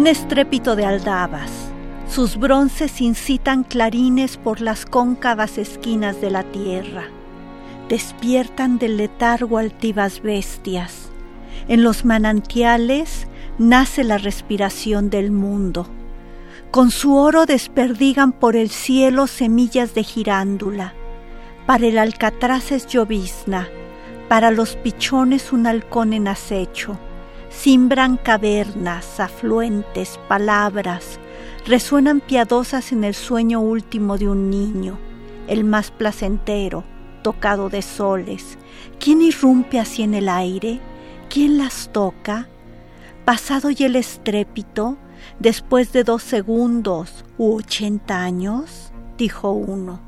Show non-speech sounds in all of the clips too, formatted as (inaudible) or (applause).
Un estrépito de aldabas. Sus bronces incitan clarines por las cóncavas esquinas de la tierra. Despiertan del letargo altivas bestias. En los manantiales nace la respiración del mundo. Con su oro desperdigan por el cielo semillas de girándula. Para el alcatraz es llovizna, para los pichones un halcón en acecho Simbran cavernas, afluentes, palabras, resuenan piadosas en el sueño último de un niño, el más placentero, tocado de soles. ¿Quién irrumpe así en el aire? ¿Quién las toca? Pasado y el estrépito, después de dos segundos u ochenta años, dijo uno,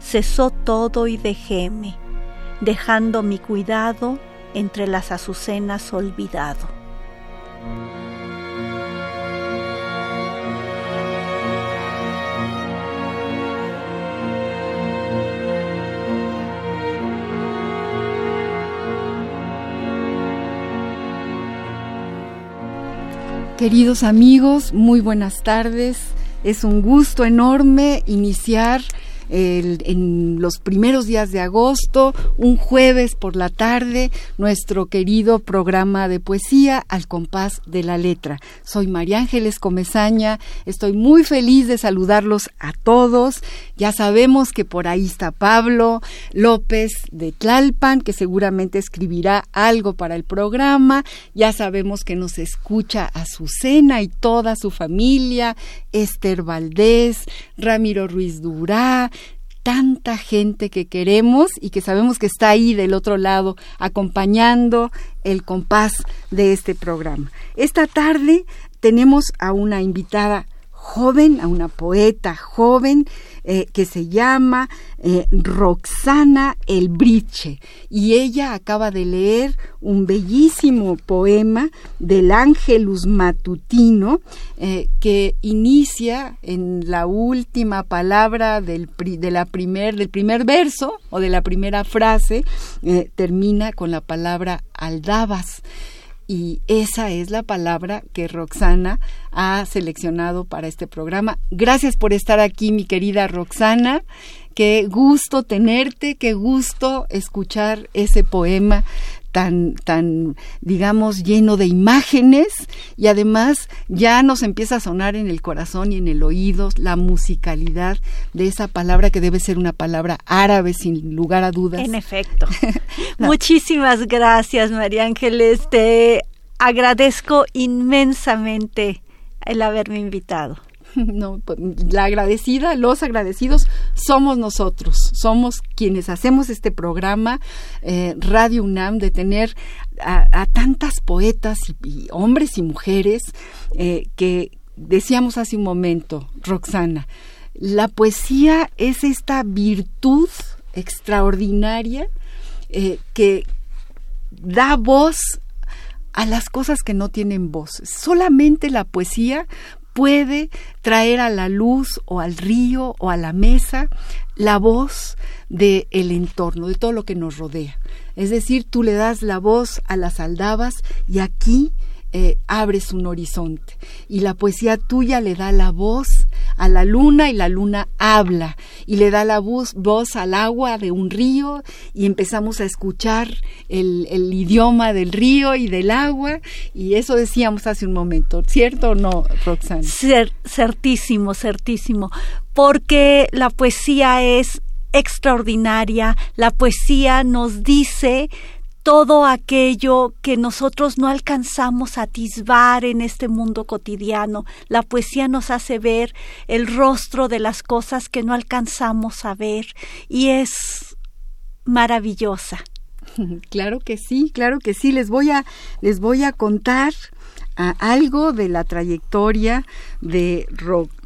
cesó todo y dejéme, dejando mi cuidado entre las azucenas olvidado. Queridos amigos, muy buenas tardes. Es un gusto enorme iniciar en los primeros días de agosto, un jueves por la tarde, nuestro querido programa de poesía al compás de la letra. Soy María Ángeles Comezaña, estoy muy feliz de saludarlos a todos. Ya sabemos que por ahí está Pablo López de Tlalpan, que seguramente escribirá algo para el programa. Ya sabemos que nos escucha Azucena y toda su familia, Esther Valdés, Ramiro Ruiz Durá, tanta gente que queremos y que sabemos que está ahí del otro lado acompañando el compás de este programa. Esta tarde tenemos a una invitada joven, a una poeta joven eh, que se llama eh, Roxana Elbriche y ella acaba de leer un bellísimo poema del Ángelus Matutino eh, que inicia en la última palabra del, de la primer, del primer verso o de la primera frase, termina con la palabra aldabas y esa es la palabra que Roxana ha seleccionado para este programa. Gracias por estar aquí, mi querida Roxana. Qué gusto tenerte, qué gusto escuchar ese poema tan, tan, digamos, lleno de imágenes y además ya nos empieza a sonar en el corazón y en el oído la musicalidad de esa palabra que debe ser una palabra árabe sin lugar a dudas. En efecto. (laughs) (laughs) Muchísimas gracias, María Ángeles. Te agradezco inmensamente el haberme invitado. (laughs) no, pues, la agradecida, los agradecidos somos nosotros, somos quienes hacemos este programa eh, Radio UNAM de tener a, tantas poetas y, hombres y mujeres eh, que decíamos hace un momento, Roxana, la poesía es esta virtud extraordinaria eh, que da voz a las cosas que no tienen voz. Solamente la poesía puede traer a la luz o al río o a la mesa la voz del el entorno, de todo lo que nos rodea. Es decir, tú le das la voz a las aldabas y aquí eh, abres un horizonte y la poesía tuya le da la voz a la luna y la luna habla y le da la voz, voz al agua de un río y empezamos a escuchar el, idioma del río y del agua y eso decíamos hace un momento, ¿cierto o no, Roxana? certísimo, certísimo, porque la poesía es extraordinaria, la poesía nos dice todo aquello que nosotros no alcanzamos a atisbar en este mundo cotidiano. La poesía nos hace ver el rostro de las cosas que no alcanzamos a ver y es maravillosa. (laughs) Claro que sí, claro que sí. Les voy a, les voy a contar algo de la trayectoria de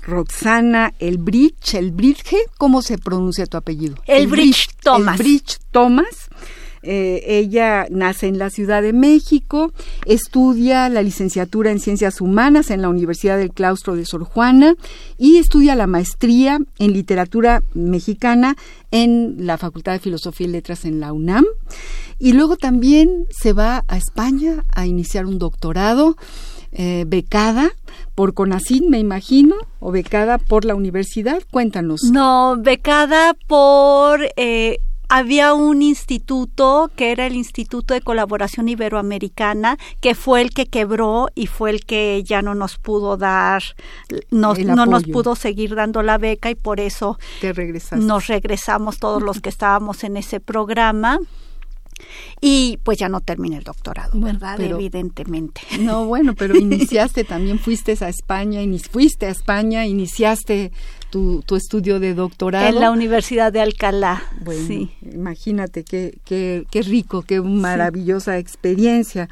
Roxana Elbridge, Elbridge, ¿cómo se pronuncia tu apellido? Elbridge Thomas. Elbridge Thomas eh, ella nace en la Ciudad de México, estudia la licenciatura en Ciencias Humanas en la Universidad del Claustro de Sor Juana y estudia la maestría en Literatura Mexicana en la Facultad de Filosofía y Letras en la UNAM. Y luego también se va a España a iniciar un doctorado. Eh, becada por CONACYT, me imagino, o becada por la universidad. Cuéntanos. No, becada por eh, había un instituto que era el Instituto de Colaboración Iberoamericana, que fue el que quebró y fue el que ya no nos pudo dar, no nos pudo seguir dando la beca y por eso nos regresamos todos los que estábamos en ese programa. Y pues ya no terminé el doctorado, ¿verdad? Evidentemente. No, bueno, pero iniciaste, también fuiste a España, fuiste a España, iniciaste tu, tu, estudio de doctorado. En la Universidad de Alcalá. Bueno, sí. imagínate qué, qué, qué rico, qué maravillosa experiencia.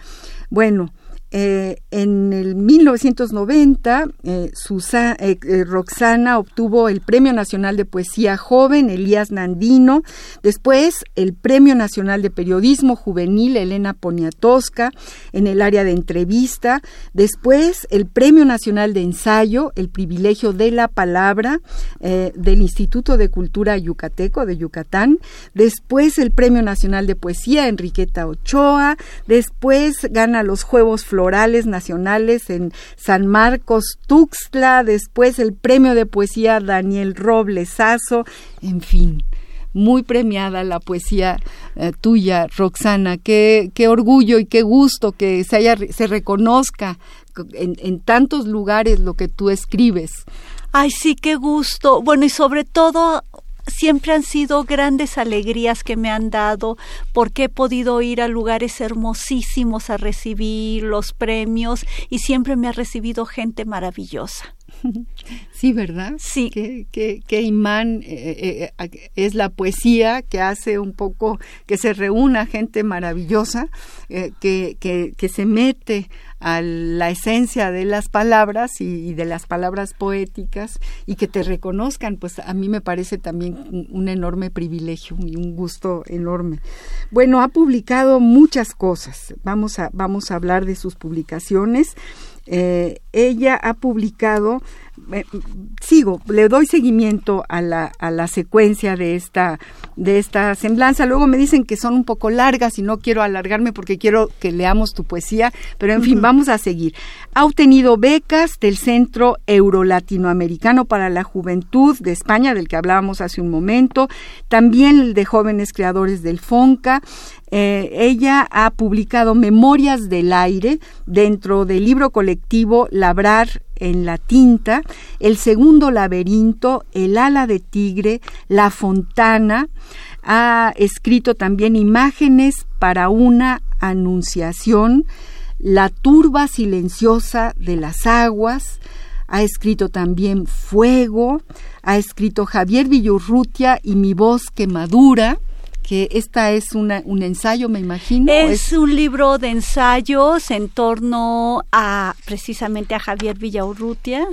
Bueno, eh, en el 1990, eh, eh, Roxana obtuvo el Premio Nacional de Poesía Joven, Elías Nandino, después el Premio Nacional de Periodismo Juvenil, Elena Poniatowska, en el área de entrevista, después el Premio Nacional de Ensayo, El Privilegio de la Palabra, del Instituto de Cultura Yucateco de Yucatán, después el Premio Nacional de Poesía, Enriqueta Ochoa, después gana los Juegos Florales Nacionales en San Marcos, Tuxtla, después el Premio de Poesía Daniel Roblesazo, en fin muy premiada la poesía eh, tuya, Roxana. Qué, qué orgullo y qué gusto que se, haya, se reconozca en, en, tantos lugares lo que tú escribes. Ay, sí, qué gusto. Bueno, y sobre todo siempre han sido grandes alegrías que me han dado porque he podido ir a lugares hermosísimos a recibir los premios y siempre me ha recibido gente maravillosa. (laughs) Sí, ¿verdad? Sí. Qué, imán eh, eh, es la poesía que hace un poco que se reúna gente maravillosa, eh, que, que, se mete a la esencia de las palabras y, de las palabras poéticas y que te reconozcan, pues a mí me parece también un, enorme privilegio y un gusto enorme. Bueno, ha publicado muchas cosas. Vamos a, vamos a hablar de sus publicaciones. ella ha publicado sigo, le doy seguimiento a la, a la secuencia de esta, de esta semblanza. Luego me dicen que son un poco largas y no quiero alargarme porque quiero que leamos tu poesía, pero en fin, vamos a seguir. Ha obtenido becas del Centro Euro-Latinoamericano para la Juventud de España, del que hablábamos hace un momento, también el de jóvenes creadores del FONCA. Eh, ella ha publicado Memorias del Aire dentro del libro colectivo Labrar en la tinta, el segundo laberinto, el ala de tigre, la fontana, ha escrito también imágenes para una anunciación, la turba silenciosa de las aguas, ha escrito también Fuego, ha escrito Javier Villurrutia y Mi voz que madura, que esta es una, un ensayo, me imagino. Es, un libro de ensayos en torno a precisamente a Javier Villaurrutia.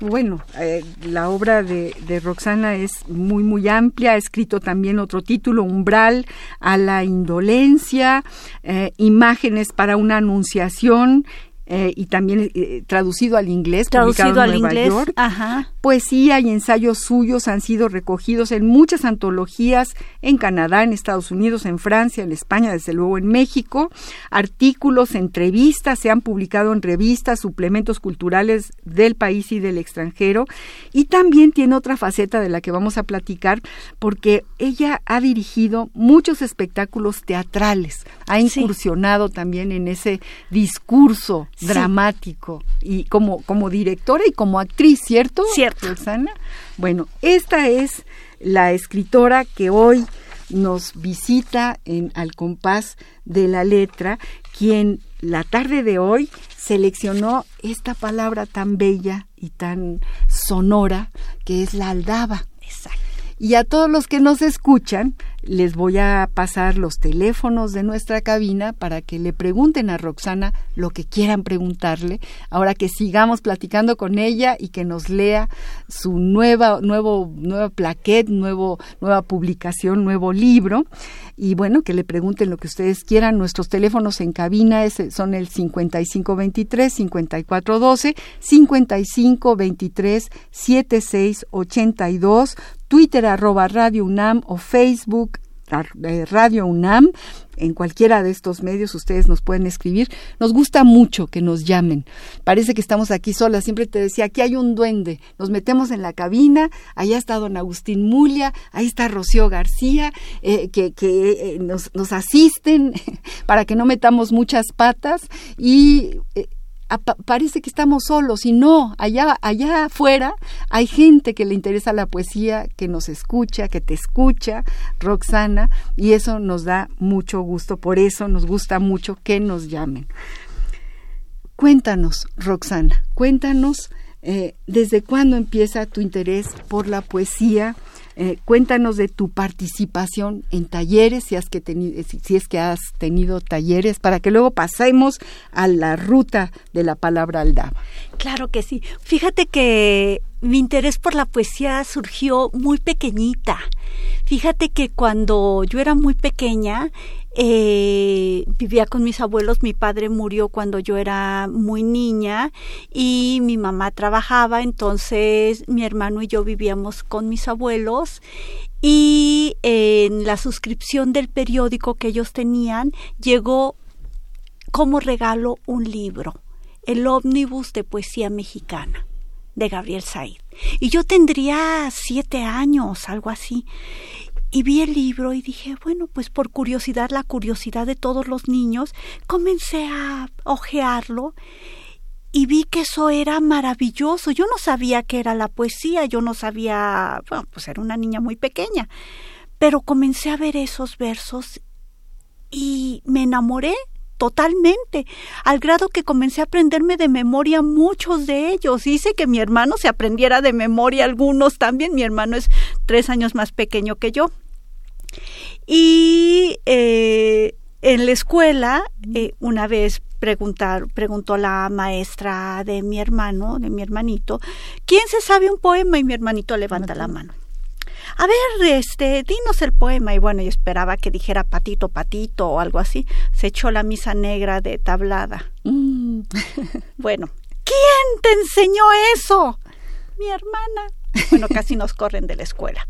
Bueno, eh, la obra de, Roxana es muy, muy amplia. Ha escrito también otro título, Umbral a la indolencia, eh, imágenes para una anunciación eh, y también eh, traducido al inglés, traducido al Nueva inglés, York. Ajá. Poesía y ensayos suyos han sido recogidos en muchas antologías en Canadá, en Estados Unidos, en Francia, en España, desde luego en México. Artículos, entrevistas se han publicado en revistas, suplementos culturales del país y del extranjero. Y también tiene otra faceta de la que vamos a platicar, porque ella ha dirigido muchos espectáculos teatrales, ha incursionado también en ese discurso dramático y como, como directora y como actriz, ¿cierto? Cierto. Roxana? Bueno, esta es la escritora que hoy nos visita en Al compás de la letra, quien la tarde de hoy seleccionó esta palabra tan bella y tan sonora que es la aldaba. Exacto. Y a todos los que nos escuchan, les voy a pasar los teléfonos de nuestra cabina para que le pregunten a Roxana lo que quieran preguntarle, ahora que sigamos platicando con ella y que nos lea su nueva, nuevo, nueva plaquette, nuevo, nueva publicación, nuevo libro. Y bueno, que le pregunten lo que ustedes quieran. Nuestros teléfonos en cabina son el 5523-5412, 5523-7682, Twitter arroba Radio o Facebook Radio UNAM. En cualquiera de estos medios ustedes nos pueden escribir. Nos gusta mucho que nos llamen. Parece que estamos aquí solas. Siempre te decía, aquí hay un duende. Nos metemos en la cabina. Allá está don Agustín Mulia. Ahí está Rocío García, eh, que, eh, nos, asisten (laughs) para que no metamos muchas patas. Y parece que estamos solos y no, allá, allá afuera hay gente que le interesa la poesía, que nos escucha, que te escucha, Roxana, y eso nos da mucho gusto, por eso nos gusta mucho que nos llamen. Cuéntanos, Roxana, cuéntanos eh, desde cuándo empieza tu interés por la poesía, eh, cuéntanos de tu participación en talleres, si, has que si es que has tenido talleres, para que luego pasemos a la ruta de la palabra aldaba. Claro que sí. Fíjate que mi interés por la poesía surgió muy pequeñita. Fíjate que cuando yo era muy pequeña, eh, vivía con mis abuelos, mi padre murió cuando yo era muy niña y mi mamá trabajaba, entonces mi hermano y yo vivíamos con mis abuelos y en la suscripción del periódico que ellos tenían llegó como regalo un libro, el ómnibus de poesía mexicana de Gabriel Said. Y yo tendría siete años, algo así y vi el libro y dije, bueno, pues por curiosidad, la curiosidad de todos los niños, comencé a ojearlo y vi que eso era maravilloso. Yo no sabía qué era la poesía, yo no sabía, bueno, pues era una niña muy pequeña, pero comencé a ver esos versos y me enamoré totalmente, al grado que comencé a aprenderme de memoria muchos de ellos. Hice que mi hermano se aprendiera de memoria algunos también. Mi hermano es tres años más pequeño que yo. Y eh, en la escuela, eh, una vez preguntar, preguntó la maestra de mi hermano, de mi hermanito, ¿quién se sabe un poema? Y mi hermanito levanta la mano a ver, este, dinos el poema. Y bueno, yo esperaba que dijera patito, patito o algo así. Se echó la misa negra de tablada. Mm. (laughs) bueno, ¿quién te enseñó eso? Mi hermana. Bueno, casi nos corren de la escuela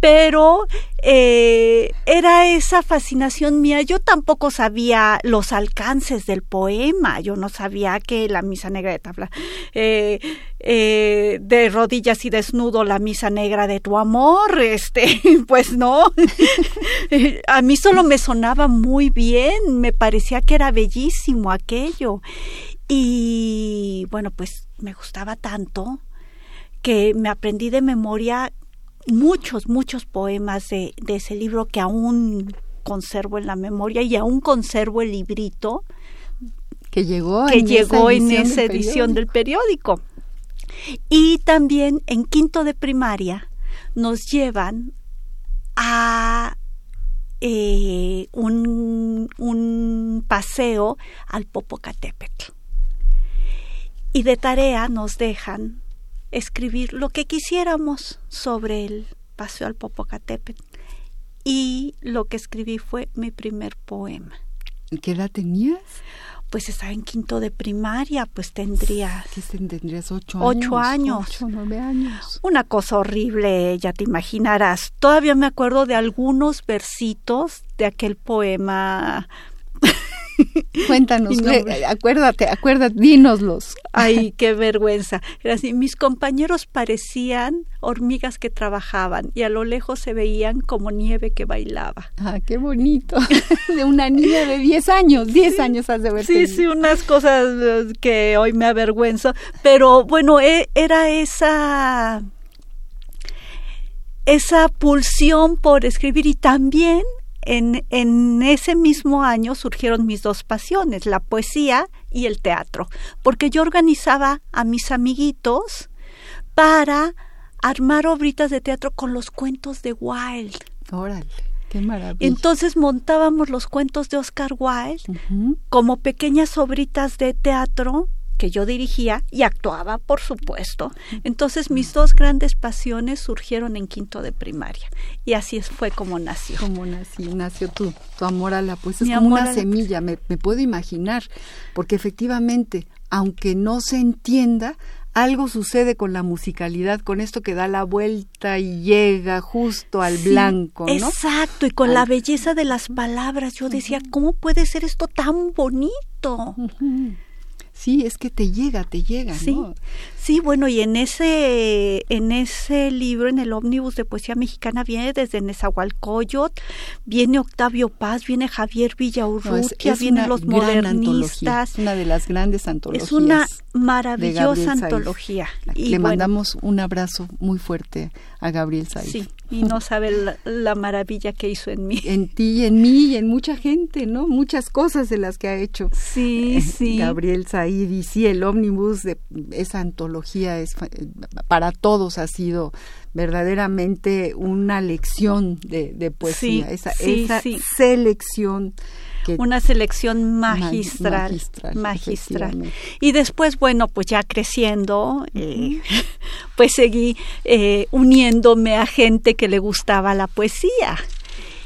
pero eh, era esa fascinación mía. Yo tampoco sabía los alcances del poema, yo no sabía que la misa negra de tabla, eh, eh, de rodillas y desnudo la misa negra de tu amor, este, (laughs) pues no. (laughs) A mí solo me sonaba muy bien, me parecía que era bellísimo aquello. Y bueno, pues me gustaba tanto que me aprendí de memoria muchos, muchos poemas de, de ese libro que aún conservo en la memoria y aún conservo el librito que llegó que en llegó esa en esa edición del periódico. Y también en quinto de primaria nos llevan a eh, un, un paseo al Popocatépetl. Y de tarea nos dejan escribir lo que quisiéramos sobre el paseo al Popocatépetl. Y lo que escribí fue mi primer poema. ¿Qué edad tenías? pues estaba en quinto de primaria, pues tendría... ¿Qué tendrías? ¿Ocho años? Ocho años. Ocho, nueve años. Una cosa horrible, ya te imaginarás. Todavía me acuerdo de algunos versitos de aquel poema (laughs) Cuéntanos, acuérdate, acuérdate, dínoslos. Ay, (laughs) qué vergüenza. Era así, mis compañeros parecían hormigas que trabajaban y a lo lejos se veían como nieve que bailaba. Ah, qué bonito. (laughs) De una niña de 10 años, 10 años has de ver. Sí, sí, unas cosas eh, que hoy me avergüenzo, pero bueno, e, era esa esa pulsión por escribir y también en, en, ese mismo año surgieron mis dos pasiones, la poesía y el teatro, porque yo organizaba a mis amiguitos para armar obritas de teatro con los cuentos de Wilde. Órale. Qué maravilla. Entonces montábamos los cuentos de Oscar Wilde como pequeñas obritas de teatro que yo dirigía y actuaba, por supuesto. Entonces mis dos grandes pasiones surgieron en quinto de primaria y así fue como nació. Como nació, nació tu, tu amor a la poesía. Es como una semilla, me, me puedo imaginar, porque efectivamente, aunque no se entienda, algo sucede con la musicalidad, con esto que da la vuelta y llega justo al blanco, ¿no? Exacto, y con la belleza de las palabras. Yo decía, ¿cómo puede ser esto tan bonito? Sí, es que te llega, te llega, sí. ¿no? Sí, bueno, y en ese, en ese libro, en el ómnibus de poesía mexicana, viene desde Nezahualcóyotl, viene Octavio Paz, viene Javier Villaurrutia, vienen los modernistas. una de las grandes antologías. Es una maravillosa antología. Y Le mandamos un abrazo muy fuerte a Gabriel Said. Sí, y no sabe la, maravilla que hizo en mí. En ti, en mí y en mucha gente, ¿no? Muchas cosas de las que ha hecho. Sí, eh, sí. Gabriel Said y sí, el ómnibus de esa antología es, para todos ha sido verdaderamente una lección de, poesía, esa, selección. Una selección magistral, magistral, Y después, bueno, pues ya creciendo, eh, (laughs) pues seguí eh, uniéndome a gente que le gustaba la poesía.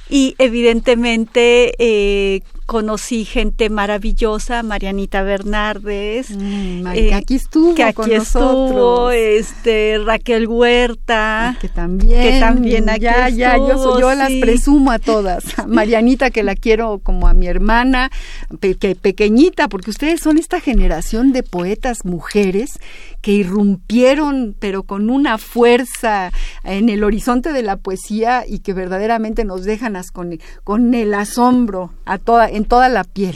Y evidentemente eh, conocí gente maravillosa, Marianita Bernardes, mm, que eh, aquí estuvo que aquí estuvo, este Raquel Huerta, que también, que también aquí ya, ya, yo, yo las presumo a todas, Marianita que la quiero como a mi hermana, pequeñita, porque ustedes son esta generación de poetas mujeres que irrumpieron, pero con una fuerza en el horizonte de la poesía y que verdaderamente nos dejan con, con el asombro a toda, en toda la piel.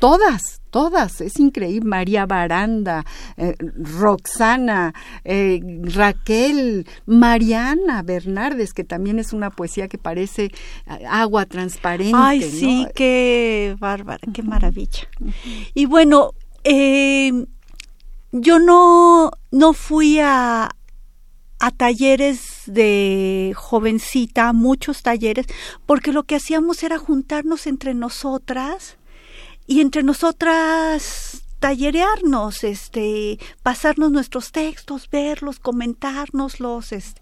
Todas, todas, es increíble. María Baranda, eh, Roxana, eh, Raquel, Mariana Bernardes, que también es una poesía que parece eh, agua transparente. Ay, sí, qué bárbara, qué maravilla. Y bueno, eh, yo no, no fui a, a talleres de jovencita, muchos talleres, porque lo que hacíamos era juntarnos entre nosotras y entre nosotras tallerearnos, este, pasarnos nuestros textos, verlos, comentárnoslos, este,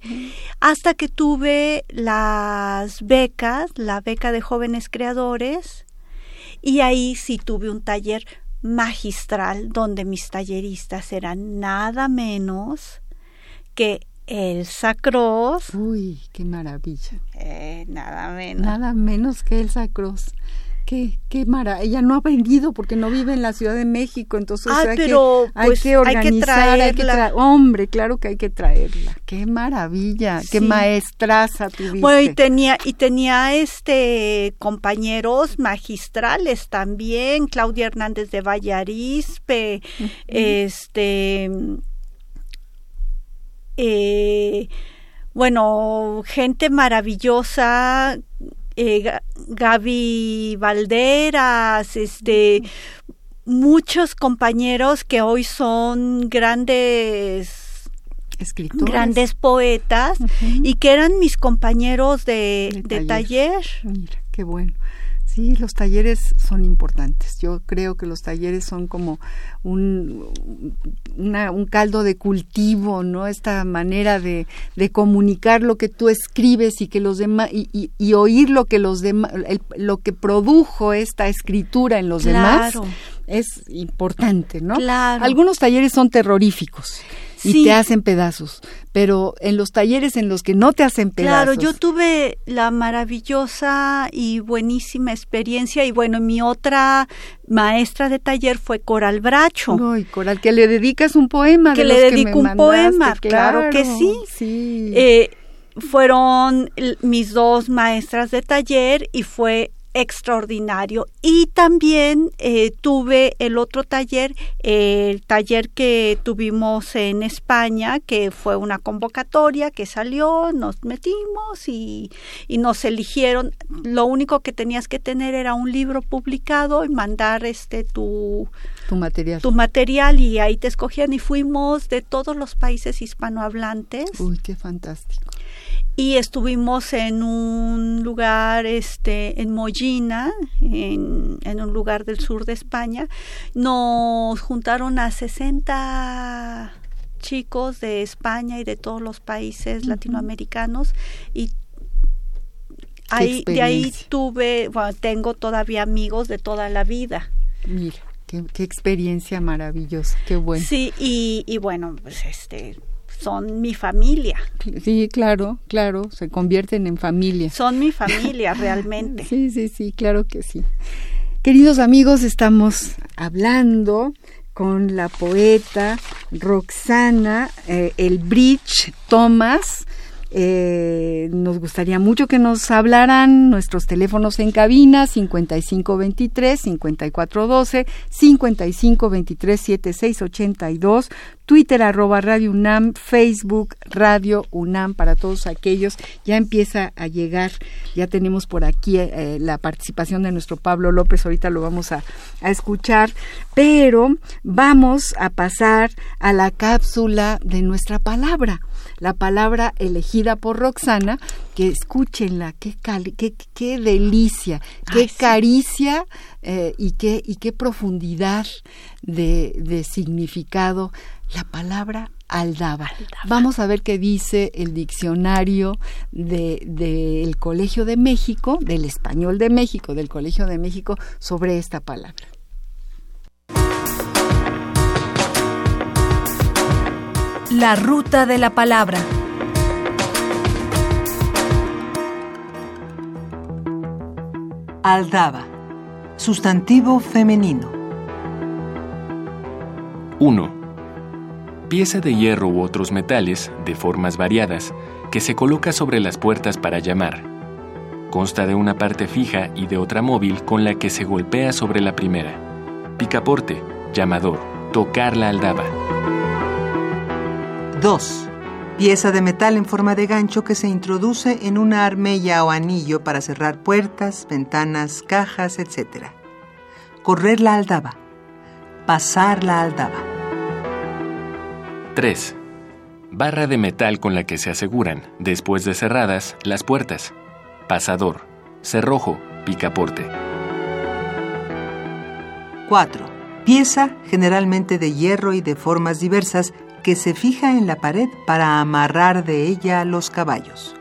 hasta que tuve las becas, la beca de jóvenes creadores, y ahí sí tuve un taller magistral donde mis talleristas eran nada menos que Elsa Cross. Uy, qué maravilla. Eh, nada menos. Nada menos que Elsa Cross. Qué, qué maravilla. Ella no ha vendido porque no vive en la Ciudad de México, entonces ah, hay, pero, que, hay pues, que organizar, hay que traerla. Hombre, claro que hay que traerla. Qué maravilla, qué maestraza tuviste. Bueno, y tenía, y tenía este compañeros magistrales también, Claudia Hernández de Vallarispe, este eh, bueno, gente maravillosa eh, Gaby Valderas, este, muchos compañeros que hoy son grandes escritores, grandes poetas y que eran mis compañeros de, de, taller. Mira, qué bueno. Sí, los talleres son importantes. Yo creo que los talleres son como un, un caldo de cultivo, ¿no? Esta manera de, de, comunicar lo que tú escribes y que los demás y, y, oír lo que los demás, lo que produjo esta escritura en los demás es importante, ¿no? Claro. Algunos talleres son terroríficos y Sí. te hacen pedazos, pero en los talleres en los que no te hacen pedazos. Claro, yo tuve la maravillosa y buenísima experiencia y bueno, mi otra maestra de taller fue Coral Bracho. Ay, Coral, que le dedicas un poema. Que de le dedico me un mandaste, poema, claro que sí. sí. Eh, fueron mis dos maestras de taller y fue extraordinario. Y también eh, tuve el otro taller, eh, el taller que tuvimos en España, que fue una convocatoria que salió, nos metimos y, y nos eligieron. Lo único que tenías que tener era un libro publicado y mandar este tu tu material. tu material y ahí te escogían y fuimos de todos los países hispanohablantes Uy, qué fantástico. Y estuvimos en un lugar este en Mollina en, en un lugar del sur de España. Nos juntaron a 60 chicos de España y de todos los países latinoamericanos y ahí, de ahí tuve bueno, tengo todavía amigos de toda la vida. Mira, qué, qué experiencia maravillosa, qué bueno. Sí, y, y bueno, pues este, son mi familia, Sí, claro, claro, se convierten en familia. son mi familia realmente. (laughs) Sí, sí, sí, claro que sí. Queridos amigos, estamos hablando con la poeta Roxana eh, El Bridge Thomas. Eh, nos gustaría mucho que nos hablaran. Nuestros teléfonos en cabina 5523 5412 5523 7682 Twitter arroba Radio UNAM, Facebook Radio UNAM para todos aquellos. Ya empieza a llegar, ya tenemos por aquí eh, la participación de nuestro Pablo López, ahorita lo vamos a, a escuchar, pero vamos a pasar a la cápsula de nuestra palabra, la palabra elegida por Roxana, que escúchenla, qué, cali- qué, qué delicia, qué Ay, sí. caricia eh, y, qué, y qué profundidad de, de significado la palabra aldaba. Vamos a ver qué dice el diccionario del de, del Colegio de México, del Español de México, del Colegio de México, sobre esta palabra. La ruta de la palabra. Aldaba. Sustantivo femenino. 1. Pieza de hierro u otros metales, de formas variadas, que se coloca sobre las puertas para llamar. Consta de una parte fija y de otra móvil con la que se golpea sobre la primera. Picaporte, llamador, tocar la aldaba. 2. Pieza de metal en forma de gancho que se introduce en una armella o anillo para cerrar puertas, ventanas, cajas, etc. Correr la aldaba. Pasar la aldaba. 3. Barra de metal con la que se aseguran, después de cerradas, las puertas. Pasador, cerrojo, picaporte. 4. Pieza, generalmente de hierro y de formas diversas, que se fija en la pared para amarrar de ella los caballos.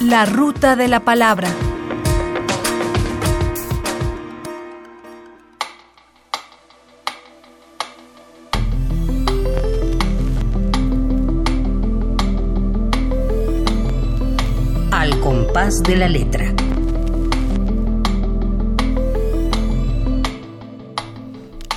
La ruta de la palabra. Al compás de la letra.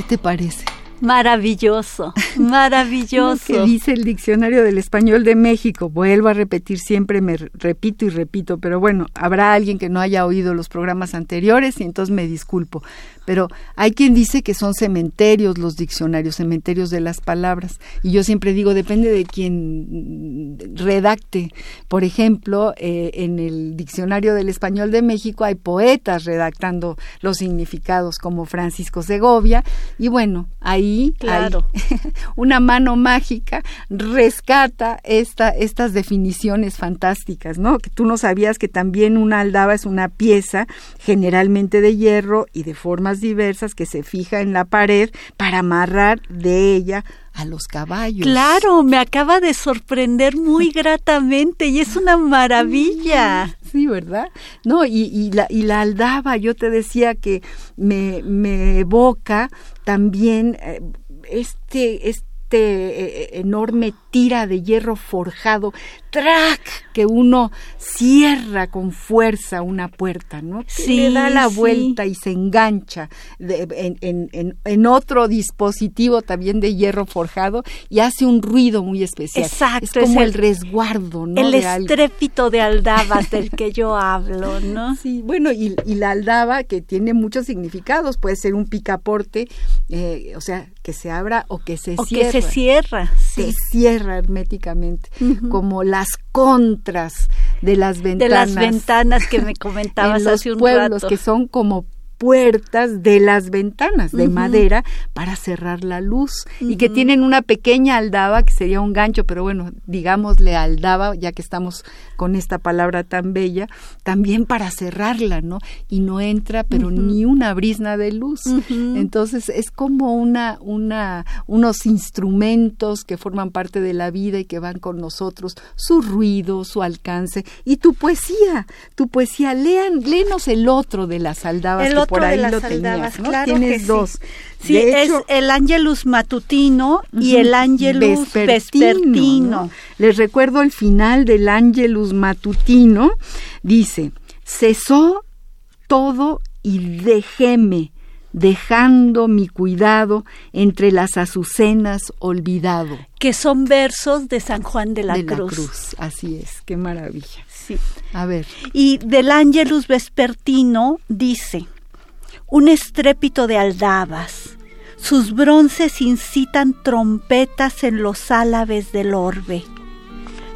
Te parece? (laughs) Maravilloso, Lo maravilloso. que dice el diccionario del español de México. Vuelvo a repetir siempre, me re- repito y repito, pero bueno, habrá alguien que no haya oído los programas anteriores y entonces me disculpo. Pero hay quien dice que son cementerios los diccionarios, cementerios de las palabras. Y yo siempre digo, depende de quien redacte. Por ejemplo, eh, en el diccionario del español de México hay poetas redactando los significados como Francisco Segovia. Y bueno, ahí Claro. (laughs) una mano mágica rescata esta, estas definiciones fantásticas, ¿no? Que tú no sabías que también una aldaba es una pieza generalmente de hierro y de formas diversas que se fija en la pared para amarrar de ella a los caballos. Claro, me acaba de sorprender muy (laughs) gratamente y es una maravilla. Sí, ¿verdad? No, y, y, la, y la aldaba, yo te decía que me, me evoca también eh, este, este este enorme tira de hierro forjado, ¡trac! que uno cierra con fuerza una puerta, ¿no? Que le da la vuelta y se engancha en, otro dispositivo también de hierro forjado y hace un ruido muy especial. Exacto. Es como el, resguardo, ¿no? El estrépito de aldabas del que yo hablo, ¿no? (laughs) Sí, bueno, y, la aldaba que tiene muchos significados, puede ser un picaporte, eh, o sea, que se abra o que se o cierra. que se cierra. Se cierra herméticamente, como las contras de las ventanas. De las ventanas que me comentabas (laughs) hace un pueblos rato. que son como puertas de las ventanas de madera para cerrar la luz. Y que tienen una pequeña aldaba que sería un gancho, pero bueno, digámosle aldaba ya que estamos con esta palabra tan bella, también para cerrarla, ¿no? Y no entra pero ni una brisna de luz. Entonces es como una una unos instrumentos que forman parte de la vida y que van con nosotros, su ruido, su alcance. Y tu poesía, tu poesía, lean, léenos el otro de las aldabas el por ahí de las lo aldabas, tenías, ¿no? claro Tienes que dos. Sí, sí es el Angelus matutino y el Angelus vespertino. ¿no? Les recuerdo el final del Angelus matutino. Dice, cesó todo y dejéme, dejando mi cuidado entre las azucenas olvidado. Que son versos de San Juan de la de Cruz. La Cruz, así es, qué maravilla. Sí. A ver. Y del Angelus vespertino dice, un estrépito de aldabas, sus bronces incitan trompetas en los álabes del orbe.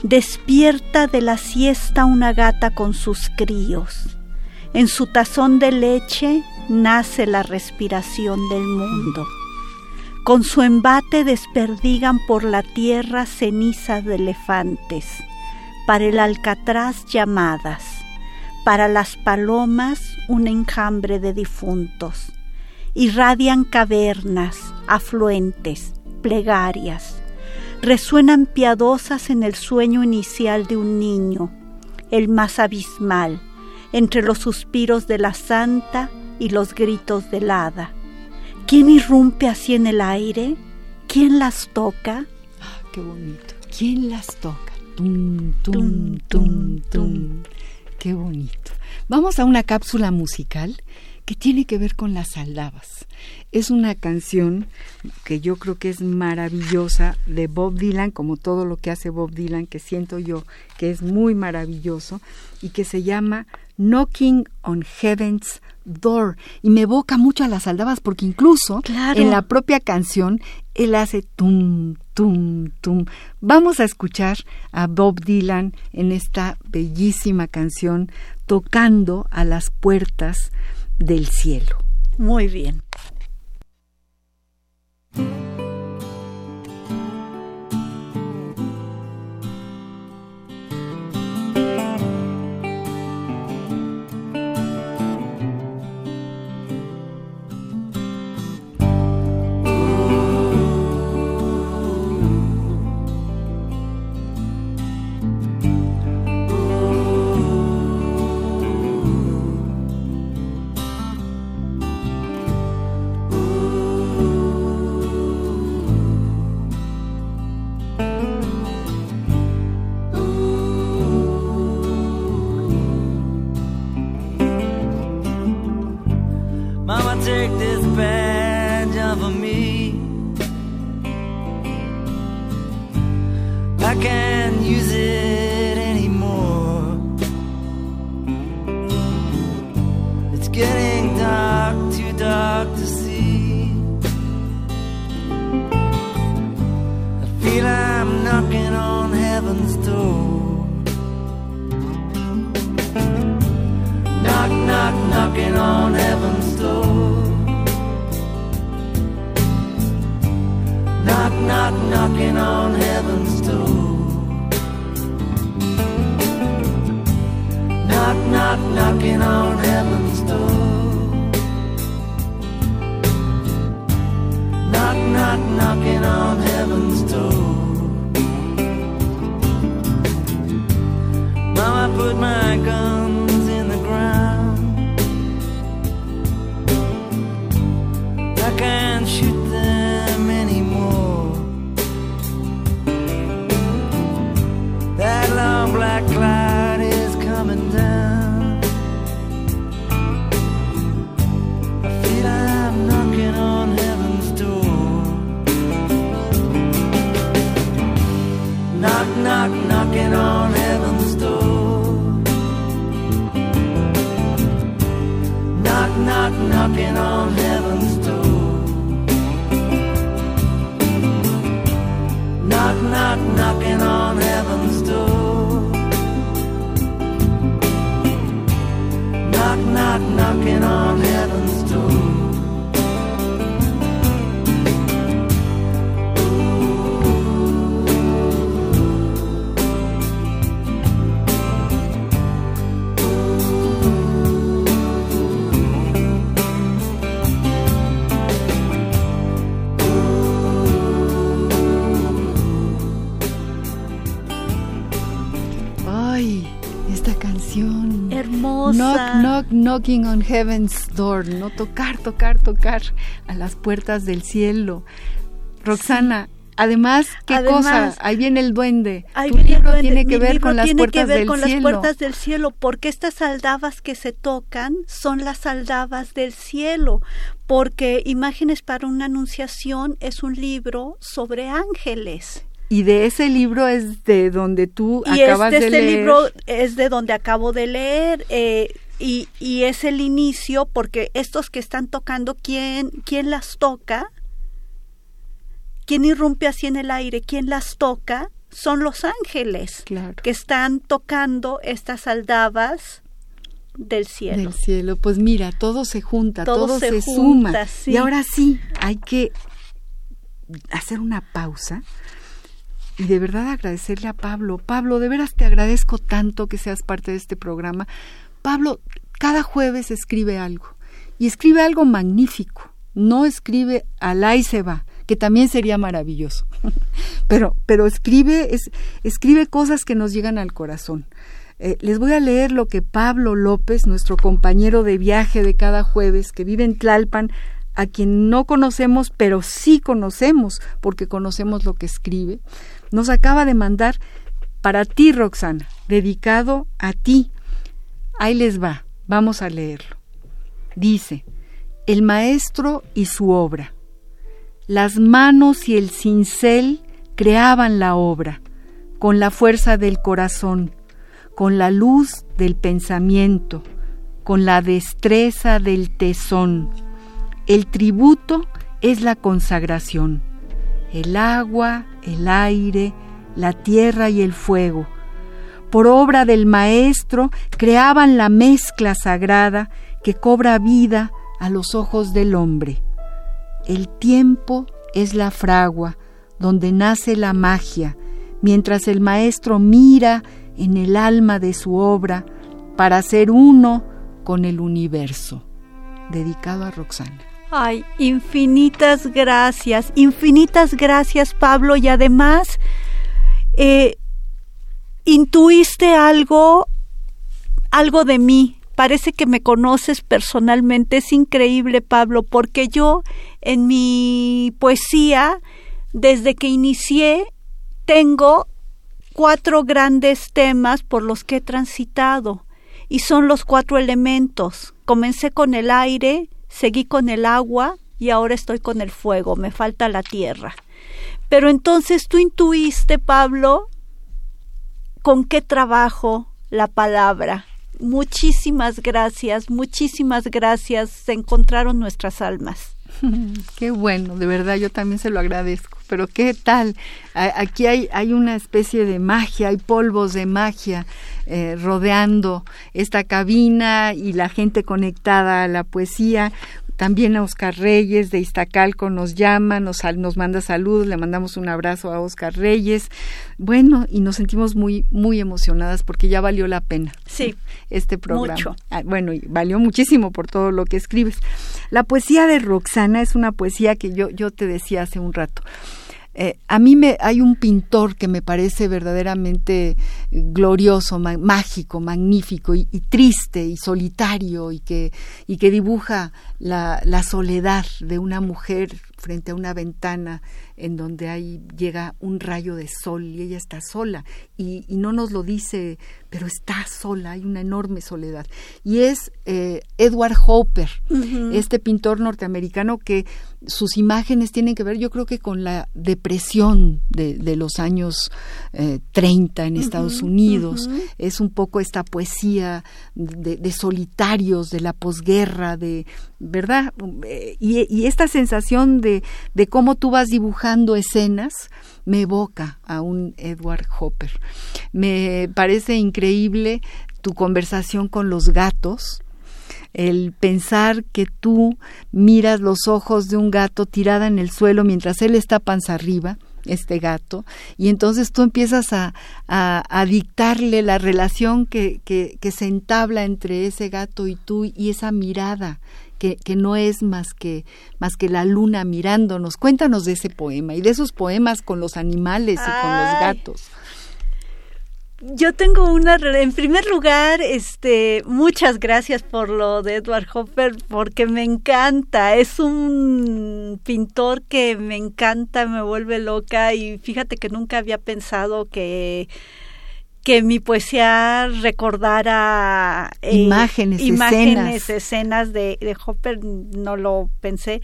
Despierta de la siesta una gata con sus críos. En su tazón de leche nace la respiración del mundo. Con su embate desperdigan por la tierra cenizas de elefantes, para el alcatraz llamadas, para las palomas un enjambre de difuntos. Irradian cavernas, afluentes, plegarias, resuenan piadosas en el sueño inicial de un niño, el más abismal, entre los suspiros de la santa y los gritos del hada. ¿Quién irrumpe así en el aire? ¿Quién las toca? Ah, qué bonito. ¿Quién las toca? Tum, tum, tum, tum. Qué bonito. Vamos a una cápsula musical que tiene que ver con las aldabas. Es una canción que yo creo que es maravillosa de Bob Dylan, como todo lo que hace Bob Dylan, que siento yo que es muy maravilloso, y que se llama Knocking on Heaven's Door. Y me evoca mucho a las aldabas, porque incluso Claro. en la propia canción él hace tum, tum, tum. Vamos a escuchar a Bob Dylan en esta bellísima canción tocando a las puertas del cielo. Muy bien. Knock, knocking on heaven's door. Knock, knock. knock, knocking on heaven's door. Mama put my guns knock, knocking on Knock, knock, knocking on heaven's door. No tocar, tocar, tocar a las puertas del cielo. Roxana, además, ¿qué Además, cosa? Ahí viene el duende. Ahí tu viene el duende. tiene que Mi ver con las puertas que ver del con cielo. las puertas del cielo, porque estas aldabas que se tocan son las aldabas del cielo, porque Imágenes para una Anunciación es un libro sobre ángeles. Y de ese libro es de donde tú Y acabas este, de este leer. libro es de donde acabo de leer. eh, y, y es el inicio, porque estos que están tocando, ¿quién, ¿quién las toca? ¿Quién irrumpe así en el aire? ¿Quién las toca? Son los ángeles Claro. que están tocando estas aldabas del cielo. Del cielo, pues mira, todo se junta, Todo todo, se se, junta, suma. sí. Y ahora sí, hay que hacer una pausa y de verdad agradecerle a Pablo. Pablo, de veras te agradezco tanto que seas parte de este programa. Pablo, cada jueves escribe algo y escribe algo magnífico. No escribe al ahí se va, que también sería maravilloso. (laughs) pero, pero escribe, es, escribe cosas que nos llegan al corazón. Eh, les voy a leer lo que Pablo López, nuestro compañero de viaje de cada jueves, que vive en Tlalpan, a quien no conocemos, pero sí conocemos, porque conocemos lo que escribe, nos acaba de mandar para ti, Roxana, dedicado a ti. Ahí les va, vamos a leerlo. Dice, el maestro y su obra. Las manos y el cincel creaban la obra, con la fuerza del corazón, con la luz del pensamiento, con la destreza del tesón. El tributo es la consagración. El agua, el aire, la tierra y el fuego. Por obra del maestro creaban la mezcla sagrada que cobra vida a los ojos del hombre. El tiempo es la fragua donde nace la magia, mientras el maestro mira en el alma de su obra para ser uno con el universo. Dedicado a Roxana. Ay, infinitas gracias, infinitas gracias Pablo y además eh, intuiste algo, algo de mí. Parece que me conoces personalmente. Es increíble, Pablo, porque yo en mi poesía, desde que inicié, tengo cuatro grandes temas por los que he transitado y son los cuatro elementos. Comencé con el aire, seguí con el agua y ahora estoy con el fuego, me falta la tierra. Pero entonces tú intuiste, Pablo, con qué trabajo la palabra. Muchísimas gracias, muchísimas gracias. Se encontraron nuestras almas. (laughs) Qué bueno, de verdad yo también se lo agradezco. Pero qué tal, aquí hay, hay una especie de magia, hay polvos de magia eh, rodeando esta cabina y la gente conectada a la poesía. También a Oscar Reyes de Iztacalco nos llama, nos, nos manda saludos, le mandamos un abrazo a Oscar Reyes. Bueno, y nos sentimos muy, muy emocionadas porque ya valió la pena Sí, este programa. Mucho. Ah, bueno, y valió muchísimo por todo lo que escribes. La poesía de Roxana es una poesía que yo, yo te decía hace un rato. Eh, a mí me hay un pintor que me parece verdaderamente glorioso, mágico, magnífico y, triste y solitario y que, y que dibuja la, la soledad de una mujer frente a una ventana en donde ahí llega un rayo de sol y ella está sola y, no nos lo dice, pero está sola, hay una enorme soledad. Y es eh, Edward Hopper, este pintor norteamericano que sus imágenes tienen que ver, yo creo que con la depresión de, los años 30 eh, en Estados Unidos. Es un poco esta poesía de, solitarios, de la posguerra, de, ¿verdad? Eh, y, esta sensación de, de cómo tú vas dibujando escenas me evoca a un Edward Hopper. Me parece increíble tu conversación con los gatos, el pensar que tú miras los ojos de un gato tirada en el suelo mientras él está panza arriba, este gato, y entonces tú empiezas a, a, dictarle la relación que, se entabla entre ese gato y tú y esa mirada que, que, no es más que, más que la luna mirándonos. Cuéntanos de ese poema y de esos poemas con los animales y con los gatos. Yo tengo una, en primer lugar, este, muchas gracias por lo de Edward Hopper, porque me encanta, es un pintor que me encanta, me vuelve loca y fíjate que nunca había pensado que que mi poesía recordara eh, imágenes, imágenes, escenas, de, de Hopper, no lo pensé.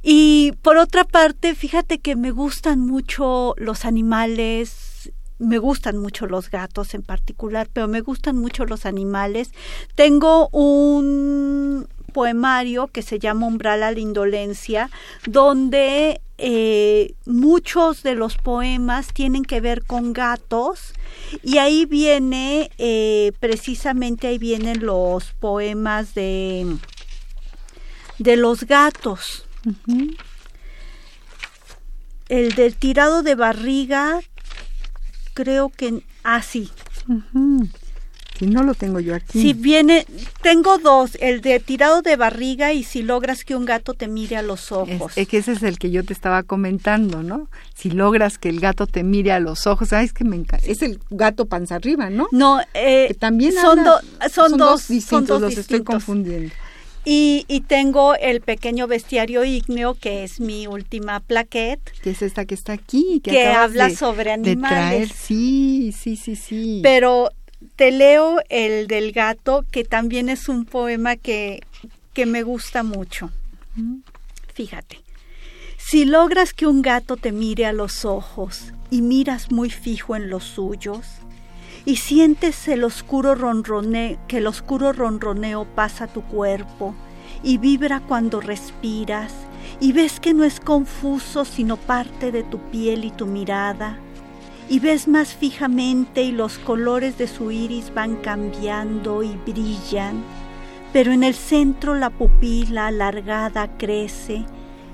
Y por otra parte, fíjate que me gustan mucho los animales, me gustan mucho los gatos en particular, pero me gustan mucho los animales. Tengo un poemario que se llama Umbral a la Indolencia, donde eh, muchos de los poemas tienen que ver con gatos y ahí viene, eh, precisamente ahí vienen los poemas de, de los gatos. El del tirado de barriga creo que así. Ah, si no lo tengo yo aquí. Si viene, tengo dos, el de tirado de barriga y si logras que un gato te mire a los ojos. Es, que ese es el que yo te estaba comentando, ¿no? Si logras que el gato te mire a los ojos, sabes que me encanta. Es el gato panza arriba, ¿no? No, eh, también son, son, dos, distintos, son dos los estoy confundiendo. Y, y, tengo el pequeño bestiario ígneo, que es mi última plaquette. Que es esta que está aquí. Que, habla sobre animales. Sí, sí, sí, sí. Pero te leo el del gato, que también es un poema que, que me gusta mucho. Fíjate. Si logras que un gato te mire a los ojos y miras muy fijo en los suyos, y sientes el oscuro ronroneo, que el oscuro ronroneo pasa tu cuerpo y vibra cuando respiras y ves que no es confuso sino parte de tu piel y tu mirada y ves más fijamente y los colores de su iris van cambiando y brillan, pero en el centro la pupila alargada crece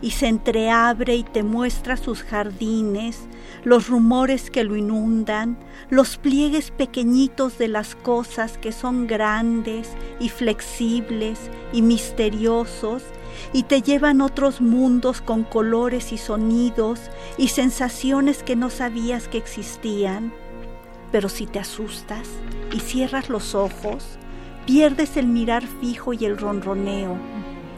y se entreabre y te muestra sus jardines, los rumores que lo inundan, los pliegues pequeñitos de las cosas que son grandes y flexibles y misteriosos y te llevan otros mundos con colores y sonidos y sensaciones que no sabías que existían. Pero si te asustas y cierras los ojos, pierdes el mirar fijo y el ronroneo,